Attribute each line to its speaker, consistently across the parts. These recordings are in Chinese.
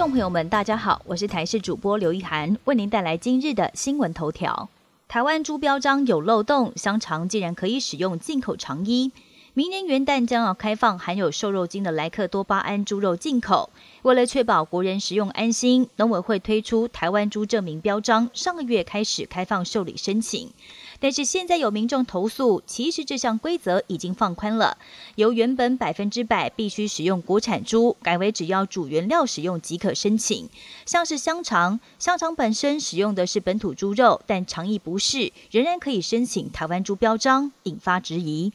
Speaker 1: 众朋友们，大家好，我是台视主播刘一涵，为您带来今日的新闻头条。台湾猪标章有漏洞，香肠竟然可以使用进口肠衣。明年元旦将要开放含有瘦肉精的莱克多巴胺猪肉进口。为了确保国人食用安心，农委会推出台湾猪证明标章，上个月开始开放受理申请。但是现在有民众投诉，其实这项规则已经放宽了，由原本百分之百必须使用国产猪，改为只要主原料使用即可申请。像是香肠，香肠本身使用的是本土猪肉，但肠意不是，仍然可以申请台湾猪标章，引发质疑。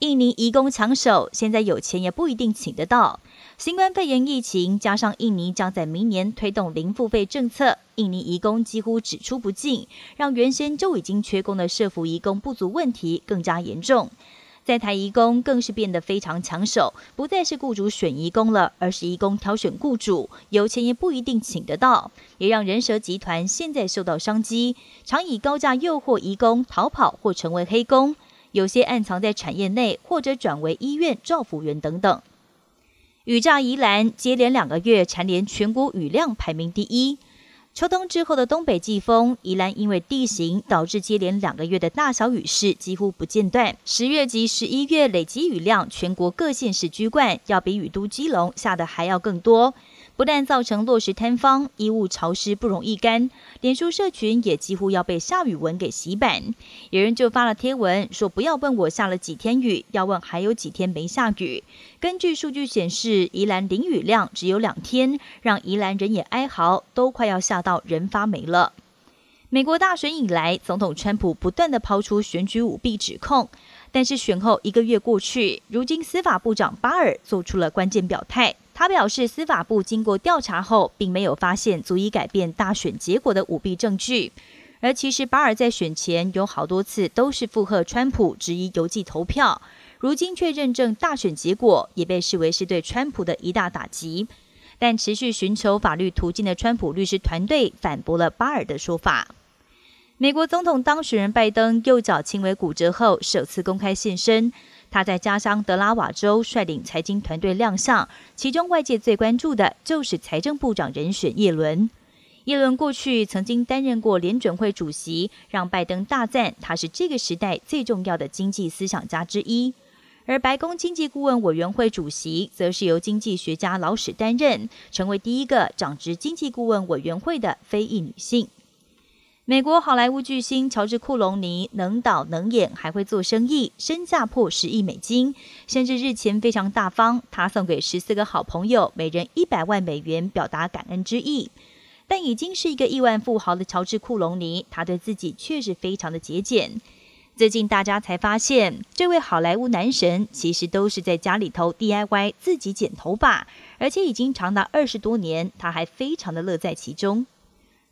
Speaker 1: 印尼移工抢手，现在有钱也不一定请得到。新冠肺炎疫情加上印尼将在明年推动零付费政策，印尼移工几乎只出不进，让原先就已经缺工的社服移工不足问题更加严重。在台移工更是变得非常抢手，不再是雇主选移工了，而是移工挑选雇主，有钱也不一定请得到，也让人蛇集团现在受到商机，常以高价诱惑移工逃跑或成为黑工。有些暗藏在产业内，或者转为医院照服员等等。雨炸宜兰，接连两个月蝉联全国雨量排名第一。秋冬之后的东北季风，宜兰因为地形导致接连两个月的大小雨势几乎不间断。十月及十一月累积雨量，全国各县市居冠，要比雨都基隆下的还要更多。不但造成落石坍方，衣物潮湿不容易干，脸书社群也几乎要被下雨文给洗版。有人就发了贴文说：“不要问我下了几天雨，要问还有几天没下雨。”根据数据显示，宜兰淋雨量只有两天，让宜兰人也哀嚎，都快要下到人发霉了。美国大选以来，总统川普不断的抛出选举舞弊指控，但是选后一个月过去，如今司法部长巴尔做出了关键表态。他表示，司法部经过调查后，并没有发现足以改变大选结果的舞弊证据。而其实，巴尔在选前有好多次都是附和川普，质疑邮寄投票，如今却认证大选结果，也被视为是对川普的一大打击。但持续寻求法律途径的川普律师团队反驳了巴尔的说法。美国总统当选人拜登右脚轻微骨折后，首次公开现身。他在家乡德拉瓦州率领财经团队亮相，其中外界最关注的就是财政部长人选叶伦。叶伦过去曾经担任过联准会主席，让拜登大赞他是这个时代最重要的经济思想家之一。而白宫经济顾问委员会主席则是由经济学家老史担任，成为第一个掌执经济顾问委员会的非裔女性。美国好莱坞巨星乔治·库隆尼能导能演，还会做生意，身价破十亿美金，甚至日前非常大方，他送给十四个好朋友每人一百万美元，表达感恩之意。但已经是一个亿万富豪的乔治·库隆尼，他对自己确实非常的节俭。最近大家才发现，这位好莱坞男神其实都是在家里头 DIY 自己剪头发，而且已经长达二十多年，他还非常的乐在其中。